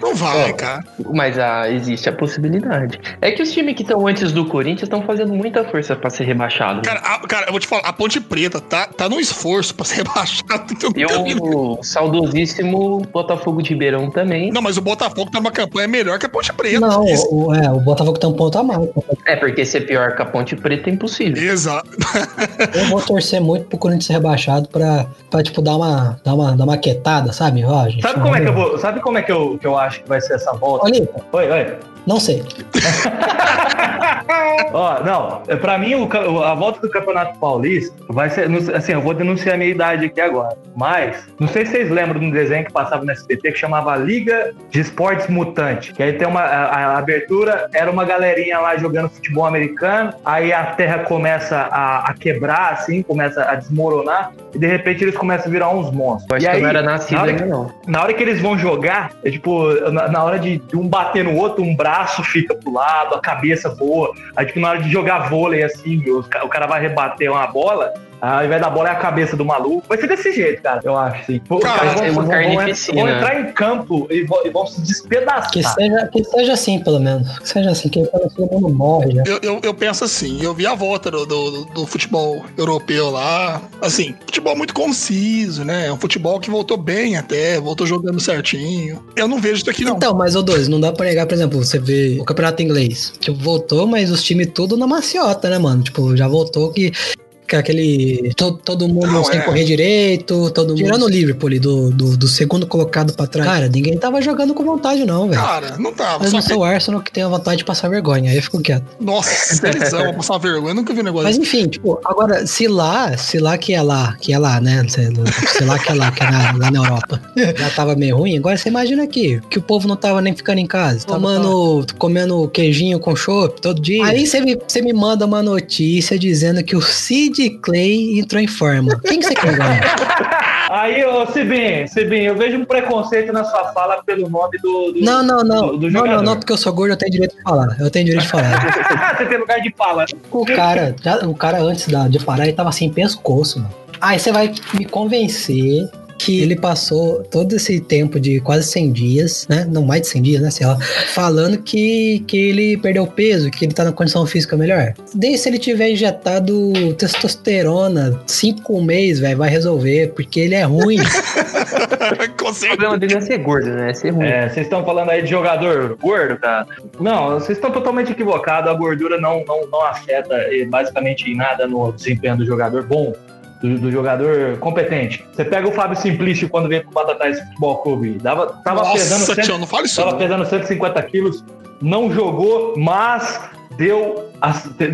Não vai, cara. Mas ah, existe a possibilidade. É que os times que estão antes do Corinthians estão fazendo muita força pra ser rebaixado. Cara, a- cara, eu vou te falar, a Ponte Preta tá, tá num esforço pra ser rebaixado. Então E o saudosíssimo Botafogo de Ribeirão também. não, mas o Botafogo tá numa campanha melhor que a Ponte Preta. Não, o, é, o Botafogo tem um ponto a mais. É, porque ser pior que a Ponte Preta é impossível. Exato. [laughs] Eu vou torcer muito pro Corinthians ser rebaixado pra, pra tipo, dar uma, dar uma, dar uma quietada, sabe? Ó, gente, Sabe como é que eu vou. Sabe como é que eu, que eu acho que vai ser essa volta? Olha, Oi, oi. Não sei. [laughs] Ó, não, é, pra mim o a volta do Campeonato Paulista vai ser, assim, eu vou denunciar a minha idade aqui agora, mas não sei se vocês lembram de um desenho que passava no SBT que chamava Liga de Esportes Mutante, que aí tem uma, a, a abertura era uma galerinha lá jogando futebol americano, aí a terra começa a, a quebrar, assim, começa a desmoronar, e de repente eles começam a virar uns monstros. Eu acho e que aí, eu não era nascido na hora ainda, que- não. na hora que eles vão jogar, é tipo, na, na hora de, de um bater no outro, um braço fica pro lado, a cabeça voa. Aí, tipo, na hora de jogar vôlei, assim, o cara vai rebater uma bola, ao invés da bola é a cabeça do maluco. Vai ser desse jeito, cara, eu acho, sim. Os Cara, é uma vão, carnificina. vão entrar em campo e vão, e vão se despedaçar. Que seja, que seja assim, pelo menos. Que seja assim, que quando todo mundo morre já. Eu, eu, eu penso assim, eu vi a volta do, do, do futebol europeu lá. Assim, futebol muito conciso, né? É um futebol que voltou bem até, voltou jogando certinho. Eu não vejo isso aqui, não. Então, mas o dois, não dá pra negar, por exemplo, você vê o campeonato inglês. Tipo, voltou, mas os times tudo na maciota, né, mano? Tipo, já voltou que. Que aquele. to- todo mundo Não, sem é. correr direito, todo mundo. Tirando o Liverpool do, do, do segundo colocado pra trás. Cara, ninguém tava jogando com vontade, não, velho. Cara, não tava. Mas Só não que, sou o Arsenal que tem a vontade de passar vergonha, aí eu fico quieto. nossa, [laughs] vou passar vergonha. Eu nunca vi um negócio Mas enfim, tipo, agora, se lá, se lá que é lá, que é lá, né? Se, se lá que é lá, que é na, lá na Europa, já tava meio ruim, agora você imagina aqui, que o povo não tava nem ficando em casa, tomando, comendo queijinho com chopp todo dia. Aí você me, você me manda uma notícia dizendo que o Clay entrou em forma. Quem que você quer ganhar? [laughs] Aí, ô Sibin, Sibin, eu vejo um preconceito na sua fala pelo nome do. do Não, não, não. do- do não, não, não, porque eu sou gordo, eu tenho direito de falar. Eu tenho direito de falar. [laughs] Você tem lugar de fala. O cara, o cara antes da- de parar, ele tava sem pescoço, mano. Aí você vai me convencer que ele passou todo esse tempo de quase 100 dias, né? Não mais de 100 dias, né? Sei lá. Falando que, que ele perdeu peso, que ele tá na condição física melhor. Desde se ele tiver injetado testosterona cinco meses, velho, vai resolver, porque ele é ruim. [laughs] O problema dele é ser gordo, né? É ser ruim. É, vocês estão falando aí de jogador gordo, cara. Não, vocês estão totalmente equivocados. A gordura não, não, não afeta eh, basicamente em nada no desempenho do jogador bom, do, do jogador competente. Você pega o Fábio Simplício quando veio pro Batatais Futebol Clube. Dava, tava pesando Nossa, cento- tio, não fala isso Tava não. pesando 150 quilos, não jogou, mas deu,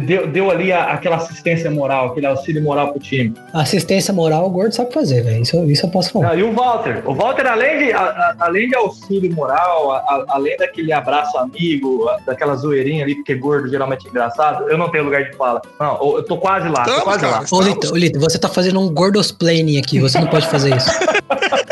deu, deu ali a- aquela assistência moral, aquele auxílio moral pro time. Assistência moral, o gordo sabe fazer, velho. Isso, isso eu posso falar. Ah, e o Walter? O Walter, além de, a- a- além de auxílio moral, a- a- além daquele abraço amigo, a- daquela zoeirinha ali, porque gordo geralmente é engraçado, eu não tenho lugar de fala. Não, eu tô quase lá, tô Estamos, quase cara. lá. Ô. Lito, ô, Lito, você tá fazendo um gordosplaining aqui, você não pode fazer isso. [laughs]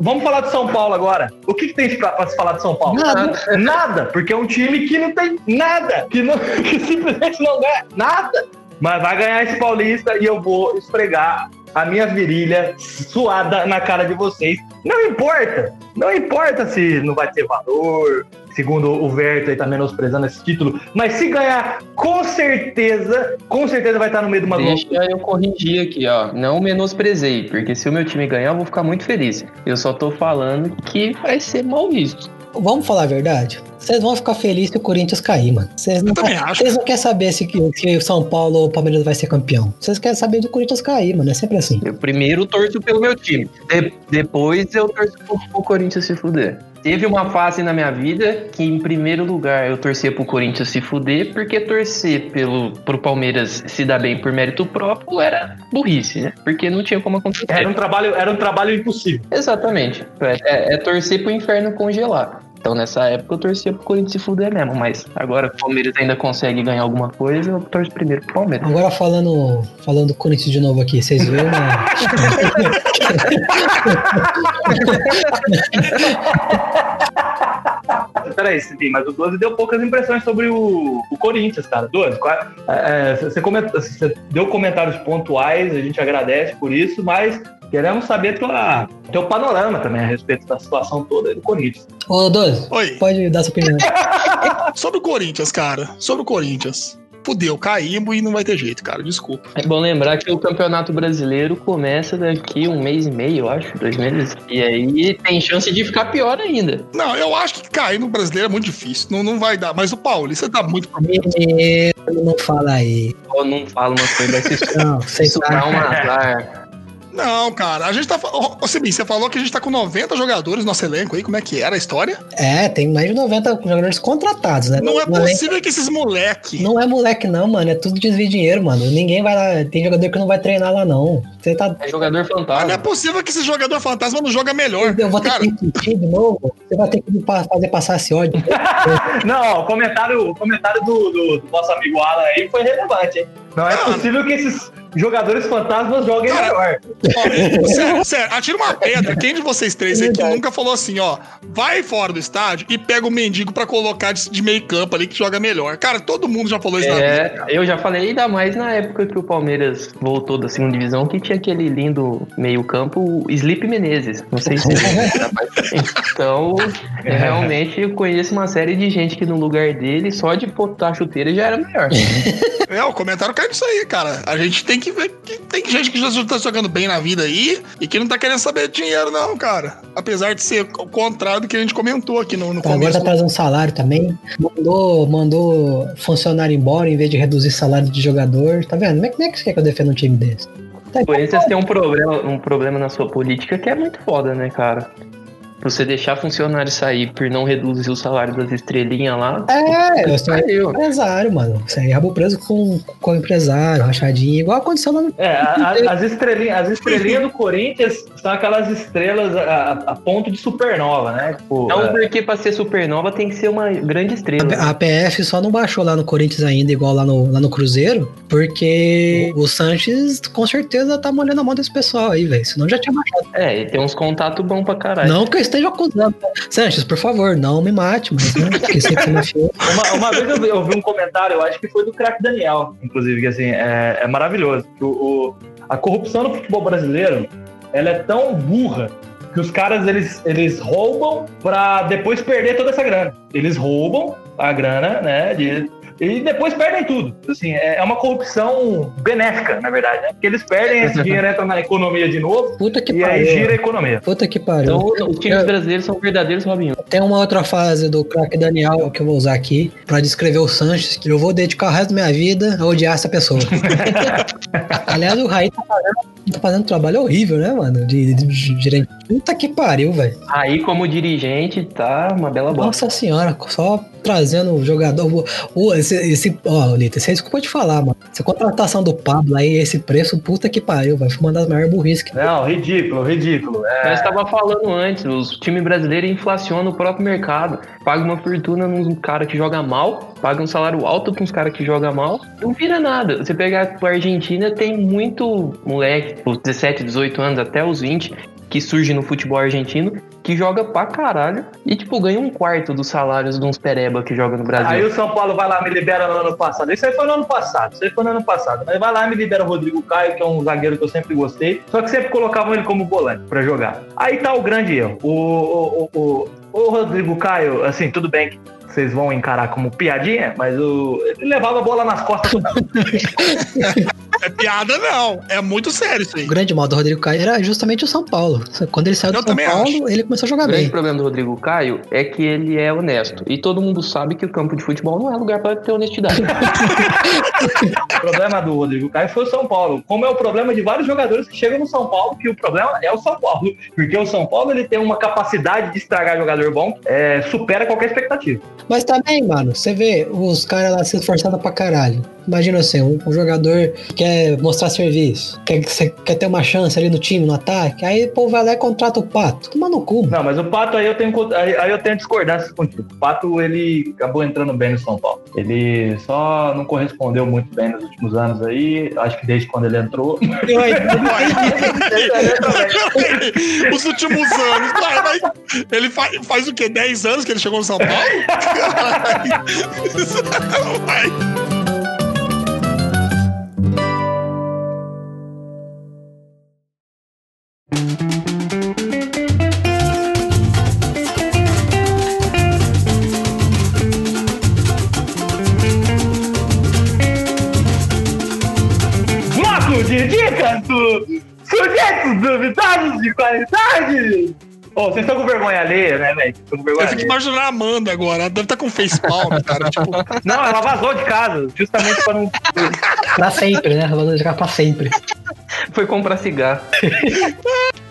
Vamos falar de São Paulo agora. O que, que tem pra se falar de São Paulo? Nada. Nada, porque é um time que não tem nada, que, não, [laughs] que simplesmente não ganha nada. Mas vai ganhar esse Paulista e eu vou esfregar a minha virilha suada na cara de vocês. Não importa, não importa se não vai ter valor, segundo o Verto aí tá menosprezando esse título, mas se ganhar, com certeza, com certeza vai estar no meio de uma Deixa eu corrigir aqui, ó. Não menosprezei, porque se o meu time ganhar, eu vou ficar muito feliz. Eu só tô falando que vai ser mal visto. Vamos falar a verdade? Vocês vão ficar felizes se o Corinthians cair, mano. Vocês não, vocês não querem saber se, se o São Paulo ou o Palmeiras vai ser campeão. Vocês querem saber do Corinthians cair, mano. É sempre assim. Eu primeiro torço pelo meu time. De- depois eu torço pro, pro Corinthians se fuder. Teve uma fase na minha vida que, em primeiro lugar, eu torcia pro Corinthians se fuder, porque torcer pelo, pro Palmeiras se dar bem por mérito próprio era burrice, né? Porque não tinha como acontecer. Era um trabalho, era um trabalho impossível. Exatamente. É, é- é torcer pro inferno congelar. Então nessa época eu torcia pro Corinthians se fuder mesmo, mas agora que o Palmeiras ainda consegue ganhar alguma coisa, eu torço primeiro pro Palmeiras. Agora falando, falando do Corinthians de novo aqui, vocês viram uma... [laughs] Peraí, Cidinho, mas o 12 deu poucas impressões sobre o, o Corinthians, cara. 12, qual- é, é, você, comenta- você deu comentários pontuais, a gente agradece por isso, mas queremos saber tua, teu panorama também a respeito da situação toda do Corinthians. Ô, Doze, Oi. pode dar sua opinião. [laughs] Sobre o Corinthians, cara. Sobre o Corinthians. Fudeu, caímos e não vai ter jeito, cara. Desculpa. É bom lembrar que o Campeonato Brasileiro começa daqui um mês e meio, eu acho, dois meses. E aí tem chance de ficar pior ainda. Não, eu acho que cair no brasileiro é muito difícil. Não, não vai dar. Mas o Paulista dá muito problema. Menino, não fala aí. Eu não falo uma coisa, vai se Não, vocês isso dá um azar. [laughs] Não, cara. A gente tá. Ô, ô, Sebi, você falou que a gente tá com 90 jogadores no nosso elenco aí. Como é que era a história? É, tem mais de 90 jogadores contratados, né? Não é No elenco- possível que esses moleque. Não é moleque, não, mano. É tudo desvio de dinheiro, mano. Ninguém vai lá. Tem jogador que não vai treinar lá, não. Você tá. É jogador Mas não é fantasma. possível que esse jogador fantasma não joga melhor. Eu vou ter Cara, que repetir de novo. Você vai ter que me fazer passar esse ódio. [laughs] Não, o comentário, o comentário do, do- do nosso amigo Alan aí foi relevante, hein? Não é Não. possível que esses jogadores fantasmas joguem Cara, melhor. ó, sério, sério, atira uma pedra. Quem de vocês três aí que Verdade. nunca falou assim, ó, vai fora do estádio e pega o mendigo pra colocar de, de meio campo ali que joga melhor. Cara, todo mundo já falou isso vida. É, eu já falei ainda mais na época que o Palmeiras voltou da segunda divisão, que tinha aquele lindo meio-campo, o Sleep Menezes. Não sei se Então, [laughs] eu realmente eu conheço uma série de gente que no lugar dele, só de botar chuteira já era melhor. [laughs] É, o comentário cai nisso aí, cara. A gente tem que ver que tem gente que já tá jogando bem na vida aí e que não tá querendo saber de dinheiro, não, cara. Apesar de ser o contrário do que a gente comentou aqui no, no Agora começo. tá trazendo salário também. Mandou, mandou funcionário embora em vez de reduzir salário de jogador. Tá vendo? Como é, como é que você quer que eu defenda um time desse? Tá O Corinthians tem um problema, um problema na sua política que é muito foda, né, cara? Você deixar funcionário sair por não reduzir o salário das estrelinhas lá. É, eu sou empresário, mano. Você aí rabo preso com, com o empresário, rachadinho, igual aconteceu lá no. É, a- a- as estrelinhas, as estrelinhas do Corinthians são aquelas estrelas a, a- ponto de supernova, né? Tipo, Não é, porque pra ser supernova tem que ser uma grande estrela. né? A PF só não baixou lá no Corinthians ainda, igual lá no, lá no Cruzeiro, porque o Sanches com certeza tá molhando a mão desse pessoal aí, velho. Senão já tinha baixado. É, e tem uns contatos bons pra caralho. Não que eu esteja acusando. Sanches, por favor, não me mate, mas né, porque que me. Uma, uma vez eu vi, eu vi um comentário, eu acho que foi do craque Daniel, inclusive, que assim, é, é maravilhoso. O, o- a corrupção no futebol brasileiro, ela é tão burra que os caras, eles, eles roubam pra depois perder toda essa grana. Eles roubam a grana, né, de- e depois perdem tudo. Assim, é é uma corrupção benéfica, na verdade, né? Porque eles perdem, esse [laughs] dinheiro entra na economia de novo, Puta que e aí pariu. gira a economia. Puta que pariu. Então, os times Eu- brasileiros são verdadeiros Robin Hood. Tem uma outra frase do craque Daniel que eu vou usar aqui pra descrever o Sanches, que eu vou dedicar o resto da minha vida a odiar essa pessoa. [laughs] Aliás, o Raí tá fazendo, tá fazendo um trabalho horrível, né, mano? De, de, de gerente. Puta que pariu, velho. Aí, como dirigente, tá uma bela bosta. Nossa senhora, só trazendo o jogador. O, esse, esse, ó, Lita, isso é desculpa te falar, mano. Essa contratação do Pablo aí, esse preço, puta que pariu, vai. Foi uma das maiores burrices que. Não, ridículo, ridículo. É, Nós estava falando antes, os times brasileiros inflacionam o próprio mercado. Paga uma fortuna num cara que joga mal, paga um salário alto pra uns caras que jogam mal, não vira nada. Você pegar a Argentina, tem muito moleque, os 17, 18 anos, até os 20, que surge no futebol argentino, que joga pra caralho e, tipo, ganha um quarto dos salários de uns pereba que joga no Brasil. Aí o São Paulo vai lá me libera no ano passado. Isso aí foi no ano passado. Isso aí foi no ano passado. Mas vai lá me libera o Rodrigo Caio, que é um zagueiro que eu sempre gostei. Só que sempre colocavam ele como volante pra jogar. Aí tá o grande erro. O, o, o, o, o Rodrigo Caio, assim, tudo bem que vocês vão encarar como piadinha, mas o, ele levava a bola nas costas. [laughs] É piada, não. É muito sério isso aí. O grande mal do Rodrigo Caio era justamente o São Paulo. Quando ele saiu do Eu São também Paulo, acho. ele começou a jogar O grande bem. problema do Rodrigo Caio é que ele é honesto. E todo mundo sabe que o campo de futebol não é lugar pra ter honestidade. [laughs] o problema do Rodrigo Caio foi o São Paulo. Como é o problema de vários jogadores que chegam no São Paulo, que o problema é o São Paulo. Porque o São Paulo ele tem uma capacidade de estragar jogador bom, é, supera qualquer expectativa. Mas também, mano, você vê os caras lá se esforçando pra caralho. Imagina assim, um, um jogador que quer mostrar serviço, quer, quer ter uma chance ali no time, no ataque, aí o povo vai lá e contrata o Pato. Toma no cu. mano. Não, mas o Pato aí eu tenho aí, aí eu tenho discordância contigo. O Pato ele acabou entrando bem no São Paulo. Ele só não correspondeu muito bem nos últimos anos aí. Acho que desde quando ele entrou. [laughs] Os últimos anos. Vai, vai. Ele fa- faz o quê? 10 anos que ele chegou no São Paulo? [laughs] Caralho. [laughs] Vai. De qualidade! Ô, vocês estão com vergonha alheia, né, velho? Eu fico imaginando a Amanda agora. Ela deve estar com facepalm, [laughs] cara. Tipo, Não, ela vazou de casa, justamente pra não. [laughs] Pra sempre, né? Vamos jogar pra sempre. Foi comprar cigarro. [laughs]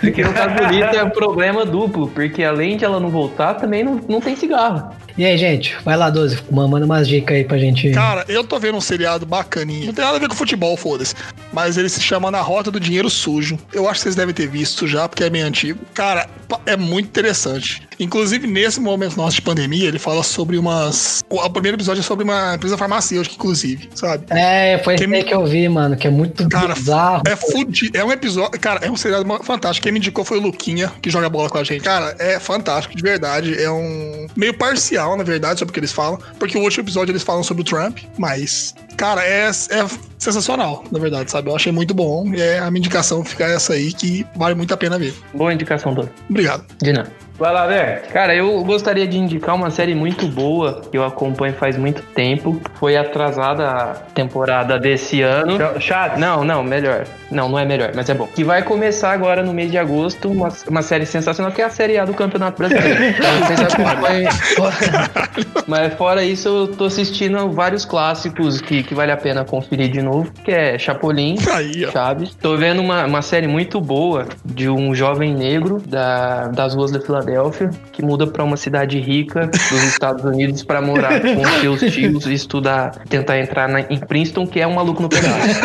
Porque no caso do Lito é um problema duplo, porque além de ela não voltar, também não, não tem cigarro. E aí, gente, vai lá, 12, manda umas dicas aí pra gente. cara, eu tô vendo um seriado bacaninho. Não tem nada a ver com futebol, foda-se. Mas ele se chama Na Rota do Dinheiro Sujo. Eu acho que vocês devem ter visto já, porque é bem antigo. Cara, é muito interessante. Inclusive, nesse momento nosso de pandemia, ele fala sobre umas. O primeiro episódio é sobre uma empresa farmacêutica, inclusive, sabe? É, foi esse Quem me- que eu vi, mano, que é muito Cara, bizarro. É fudido. É um episódio. Cara, é um seriado fantástico. Quem me indicou foi o Luquinha, que joga bola com a gente. Cara, é fantástico, de verdade. É um. meio parcial, na verdade, sobre o que eles falam. Porque o último episódio eles falam sobre o Trump, mas. Cara, é, é sensacional, na verdade, sabe? Eu achei muito bom. E é a minha indicação fica essa aí, que vale muito a pena ver. Boa indicação, Dona. Obrigado. De nada. Vai lá, Ver. Cara, eu gostaria de indicar uma série muito boa que eu acompanho faz muito tempo. Foi atrasada a temporada desse ano. Chato. Não, não, melhor. Não, não é melhor, mas é bom. Que vai começar agora no mês de agosto, uma, uma série sensacional, que é a Série A do Campeonato Brasileiro. [laughs] Então. [laughs] Mas fora isso, eu tô assistindo vários clássicos que, que vale a pena conferir de novo, que é Chapolin, Aí. Chaves. Tô vendo uma, uma série muito boa de um jovem negro da, das ruas da Filadélfia que muda pra uma cidade rica dos Estados Unidos pra morar com seus tios e estudar, tentar entrar na- em Princeton, que é um maluco no pedaço.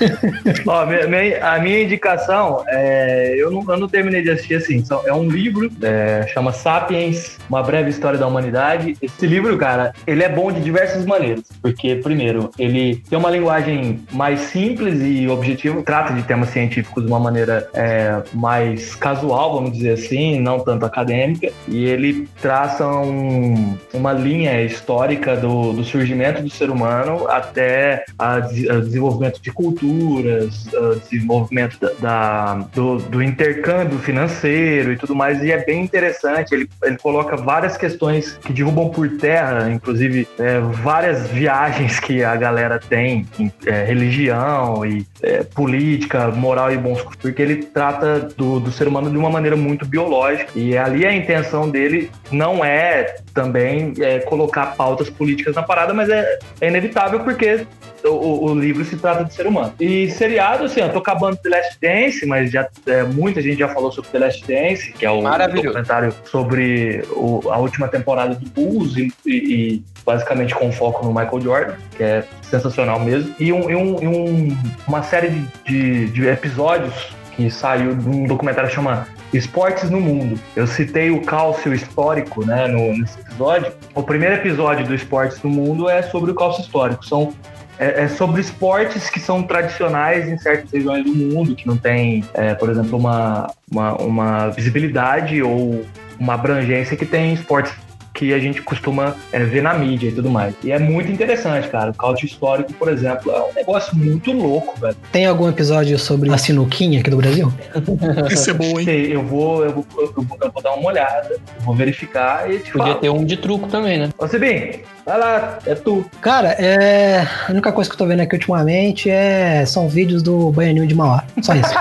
[laughs] Ó, minha- minha- a minha indicação, é, eu, não, eu não terminei de assistir assim. são- é um livro, é, chama Sapiens, Uma Breve História da Humanidade. Esse livro, cara, ele é bom de diversas maneiras. Porque, primeiro, ele tem uma linguagem mais simples e objetiva, trata de temas científicos de uma maneira é, mais casual, vamos dizer assim, não tanto acadêmica. E ele traça um- uma linha histórica do, do surgimento do ser humano até a desenvolvimento de culturas, desenvolvimento da, da- do, do intercâmbio financeiro e tudo mais, e é bem interessante. Ele, ele coloca várias questões que derrubam por terra, inclusive é, várias viagens que a galera tem, em é, religião e é, política, moral e bons costumes, porque ele trata do, do ser humano de uma maneira muito biológica, e ali a intenção dele não é também é, colocar pautas políticas na parada, mas é, é inevitável porque o, o- livro se trata de ser humano. E seriado, assim, eu tô acabando The Last Dance, mas já, é, muita gente já falou sobre The Last Dance, que é o documentário sobre o- a última temporada do Bulls e, e- e basicamente com foco no Michael Jordan, que é sensacional mesmo. E, um- e um- e um- uma série de, de- de episódios que saiu de um documentário que chama Esportes no Mundo. Eu citei o cálcio histórico né, no, nesse episódio. O primeiro episódio do Esportes no Mundo é sobre o cálcio histórico. São é, é sobre esportes que são tradicionais em certas regiões do mundo, que não tem, é, por exemplo, uma, uma, uma visibilidade ou uma abrangência que tem esportes que a gente costuma é, ver na mídia e tudo mais. E é muito interessante, cara. O cálcio histórico, por exemplo, é um negócio muito louco, velho. Tem algum episódio sobre a sinuquinha aqui do Brasil? [laughs] Isso é bom, hein? Sei, Eu vou, eu vou, eu vou, eu vou dar uma olhada, vou verificar e te Podia falo. ter um de truco também, né? Ô, Sibim, vai lá, é tu. Cara, é... a única coisa que eu tô vendo aqui ultimamente é... são vídeos do Baianinho de Mauá. Só isso. [laughs]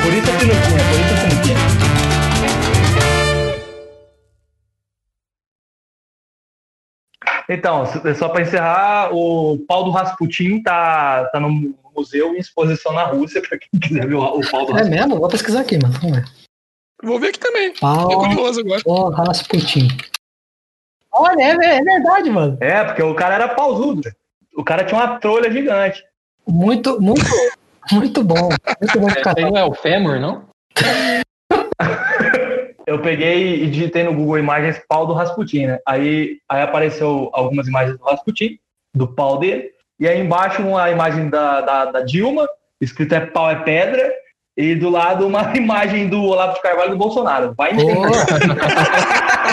Por isso a sinuquinha, por isso a sinuquinha. Então, s- só para encerrar, o pau do Rasputin tá, tá no museu em exposição na Rússia, para quem quiser ver o, o pau do é Rasputin. mesmo? Vou pesquisar aqui, mano. Vamos ver. Vou ver aqui também. Pau Fiquei curioso agora. do Rasputin. Olha, é, é verdade, mano. É, porque o cara era pausudo. O cara tinha uma trolha gigante. Muito, muito, muito bom. Muito bom catar. não é o Femur, não? [laughs] Eu peguei e digitei no Google Imagens pau do Rasputin, né? Aí, aí apareceu algumas imagens do Rasputin, do pau dele, e aí embaixo uma imagem da, da, da Dilma, escrito é pau é pedra, e do lado uma [laughs] imagem do Olavo de Carvalho e do Bolsonaro. Vai entender. [laughs] [laughs]